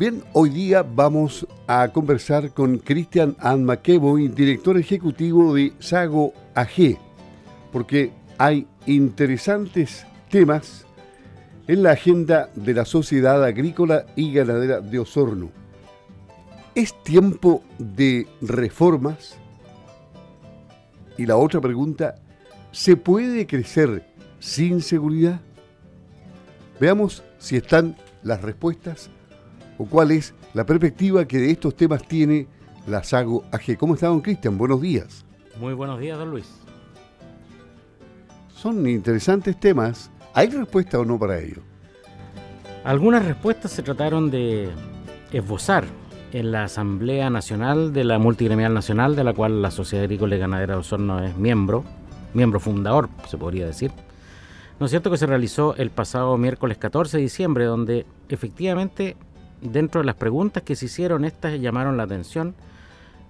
Bien, hoy día vamos a conversar con Christian Ann McEvoy, director ejecutivo de Sago AG, porque hay interesantes temas en la agenda de la Sociedad Agrícola y Ganadera de Osorno. ¿Es tiempo de reformas? Y la otra pregunta, ¿se puede crecer sin seguridad? Veamos si están las respuestas o cuál es la perspectiva que de estos temas tiene la Sago AG. ¿Cómo está, don Cristian? Buenos días. Muy buenos días, don Luis. Son interesantes temas. ¿Hay respuesta o no para ello? Algunas respuestas se trataron de esbozar en la Asamblea Nacional de la Multigremial Nacional, de la cual la Sociedad Agrícola y Ganadera de Osorno es miembro, miembro fundador, se podría decir. ¿No es cierto que se realizó el pasado miércoles 14 de diciembre, donde efectivamente dentro de las preguntas que se hicieron, estas llamaron la atención.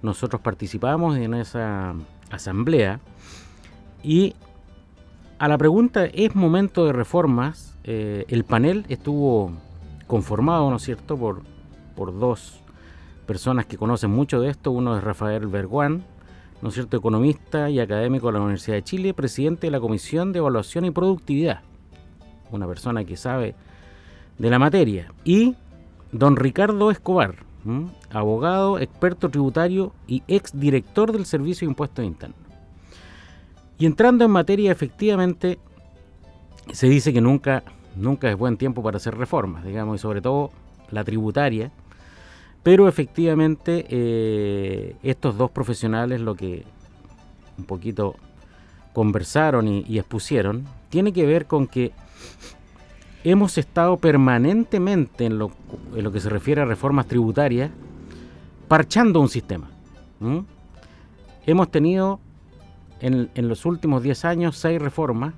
Nosotros participamos en esa asamblea y a la pregunta ¿es momento de reformas? Eh, el panel estuvo conformado, ¿no es cierto?, por, por dos personas que conocen mucho de esto. Uno es Rafael Berguán, ¿no es cierto?, economista y académico de la Universidad de Chile, presidente de la Comisión de Evaluación y Productividad. Una persona que sabe de la materia. Y Don Ricardo Escobar, abogado, experto tributario y ex director del Servicio de Impuestos Internos. Y entrando en materia, efectivamente, se dice que nunca, nunca es buen tiempo para hacer reformas, digamos, y sobre todo la tributaria. Pero efectivamente, eh, estos dos profesionales lo que un poquito conversaron y expusieron tiene que ver con que hemos estado permanentemente en lo, que se refiere a reformas tributarias, parchando un sistema. Hemos tenido en, en, los últimos 10 años seis reformas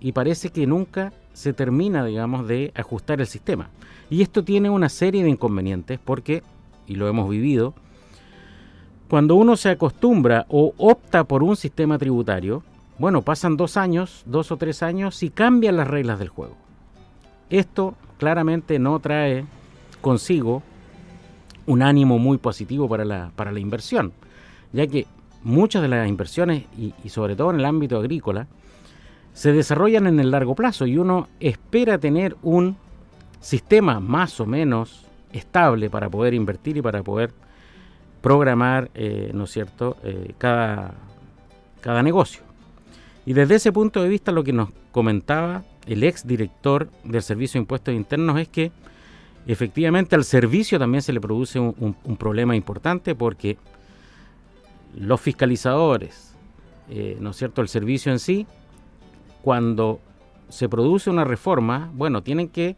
y parece que nunca se termina, digamos, de ajustar el sistema. Y esto tiene una serie de inconvenientes porque, y lo hemos vivido, cuando uno se acostumbra o opta por un sistema tributario, bueno, pasan dos años, dos o tres años y cambian las reglas del juego. Esto claramente no trae consigo un ánimo muy positivo para la, para la inversión, ya que muchas de las inversiones, y, sobre todo en el ámbito agrícola, se desarrollan en el largo plazo y uno espera tener un sistema más o menos estable para poder invertir y para poder programar, eh, ¿no es cierto?, eh, cada, cada negocio. Y desde ese punto de vista lo que nos comentaba el ex director del Servicio de Impuestos Internos es que efectivamente al servicio también se le produce un, problema importante porque los fiscalizadores, eh, ¿no es cierto?, el servicio en sí, cuando se produce una reforma, bueno, tienen que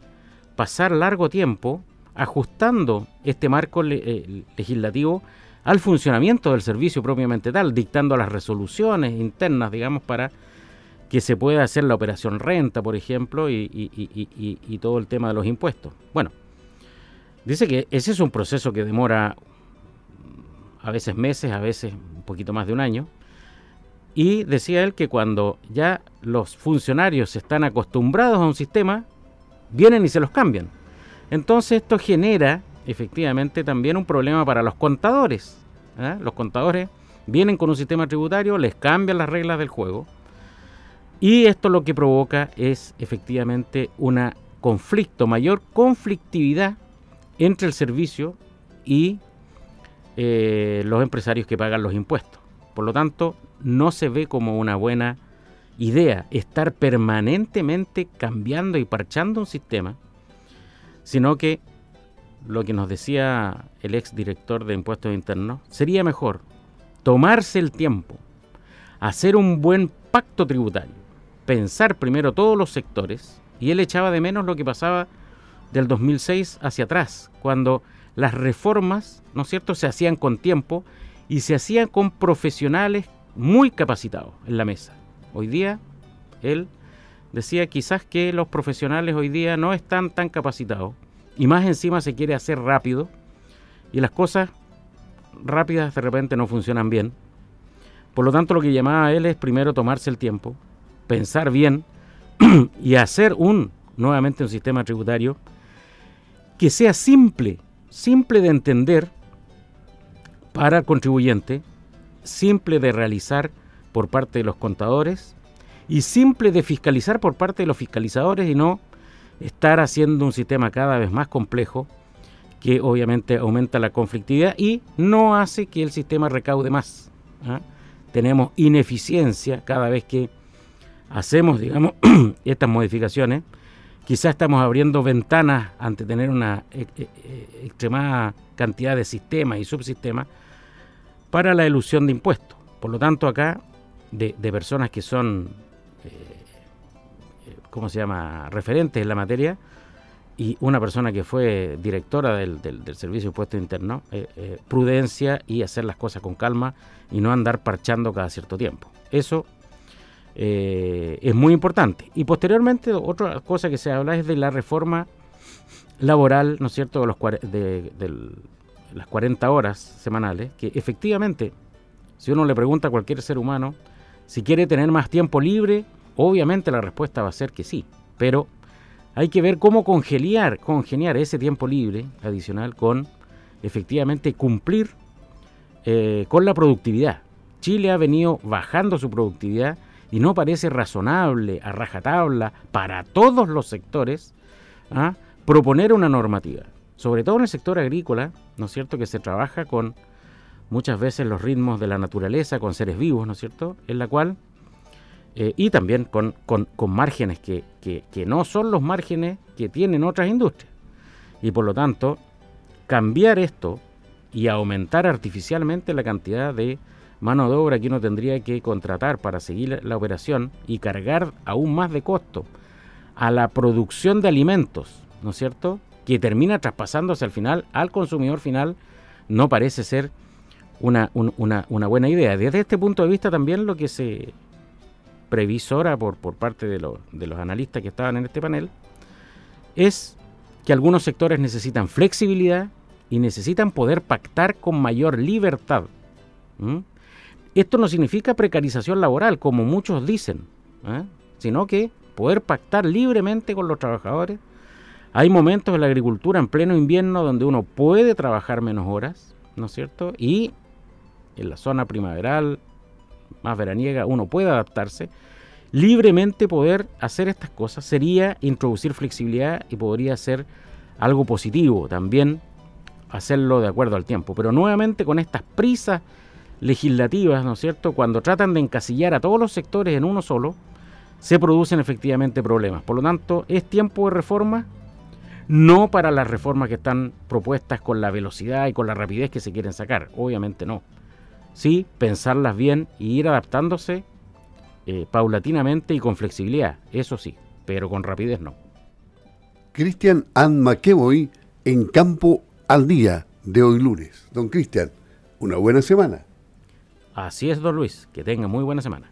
pasar largo tiempo ajustando este marco eh, legislativo al funcionamiento del servicio propiamente tal, dictando las resoluciones internas, digamos, para que se pueda hacer la operación renta, por ejemplo, y, todo el tema de los impuestos. Bueno, dice que ese es un proceso que demora a veces meses, a veces un poquito más de un año. Y decía él que cuando ya los funcionarios están acostumbrados a un sistema, vienen y se los cambian. Entonces esto genera efectivamente también un problema para los contadores. ¿eh? Los contadores vienen con un sistema tributario, les cambian las reglas del juego y esto lo que provoca es efectivamente un conflicto, mayor conflictividad entre el servicio y eh, los empresarios que pagan los impuestos. Por lo tanto, no se ve como una buena idea estar permanentemente cambiando y parchando un sistema, sino que lo que nos decía el ex director de impuestos internos, sería mejor tomarse el tiempo, hacer un buen pacto tributario, pensar primero todos los sectores y él echaba de menos lo que pasaba del 2006 hacia atrás, cuando las reformas, ¿no es cierto?, se hacían con tiempo y se hacían con profesionales muy capacitados en la mesa. Hoy día, él decía quizás que los profesionales hoy día no están tan capacitados y más encima se quiere hacer rápido y las cosas rápidas de repente no funcionan bien. Por lo tanto, lo que llamaba él es primero tomarse el tiempo, pensar bien y hacer un nuevamente un sistema tributario que sea simple simple de entender para el contribuyente, simple de realizar por parte de los contadores y simple de fiscalizar por parte de los fiscalizadores y no estar haciendo un sistema cada vez más complejo que obviamente aumenta la conflictividad y no hace que el sistema recaude más. ¿ah? Tenemos ineficiencia cada vez que hacemos, digamos, estas modificaciones. Quizás estamos abriendo ventanas ante tener una e, e, e, extremada cantidad de sistemas y subsistemas para la ilusión de impuestos. Por lo tanto, acá, de, personas que son, eh, eh, ¿cómo se llama?, referentes en la materia, y una persona que fue directora del, Servicio de Impuestos Internos, eh, prudencia y hacer las cosas con calma y no andar parchando cada cierto tiempo. Eso es muy importante. Y posteriormente, otra cosa que se habla es de la reforma laboral, ¿no es cierto?, de, los, las 40 horas semanales, que efectivamente, si uno le pregunta a cualquier ser humano si quiere tener más tiempo libre, obviamente la respuesta va a ser que sí, pero hay que ver cómo congeniar, congeniar ese tiempo libre adicional con efectivamente cumplir eh, con la productividad. Chile ha venido bajando su productividad y no parece razonable, a rajatabla, para todos los sectores, ¿ah? proponer una normativa sobre todo en el sector agrícola, ¿no es cierto?, que se trabaja con muchas veces los ritmos de la naturaleza, con seres vivos, ¿no es cierto?, en la cual, eh, y también con, márgenes que, que, no son los márgenes que tienen otras industrias. Y por lo tanto, cambiar esto y aumentar artificialmente la cantidad de mano de obra que uno tendría que contratar para seguir la operación y cargar aún más de costo a la producción de alimentos, ¿no es cierto? que termina traspasándose al final al consumidor final, no parece ser una, una, buena idea. Desde este punto de vista también lo que se previsora por, por parte de, de los analistas que estaban en este panel es que algunos sectores necesitan flexibilidad y necesitan poder pactar con mayor libertad. Esto no significa precarización laboral, como muchos dicen, ¿eh? sino que poder pactar libremente con los trabajadores hay momentos en la agricultura en pleno invierno donde uno puede trabajar menos horas, ¿no es cierto? Y en la zona primaveral, más veraniega, uno puede adaptarse. Libremente poder hacer estas cosas sería introducir flexibilidad y podría ser algo positivo también hacerlo de acuerdo al tiempo. Pero nuevamente con estas prisas legislativas, ¿no es cierto? Cuando tratan de encasillar a todos los sectores en uno solo, se producen efectivamente problemas. Por lo tanto, es tiempo de reforma, no para las reformas que están propuestas con la velocidad y con la rapidez que se quieren sacar, obviamente no. Sí, pensarlas bien y ir adaptándose eh, paulatinamente y con flexibilidad, eso sí, pero con rapidez no. Cristian Ann McEvoy en Campo al Día de hoy lunes. Don Cristian, una buena semana. Así es, don Luis, que tenga muy buena semana.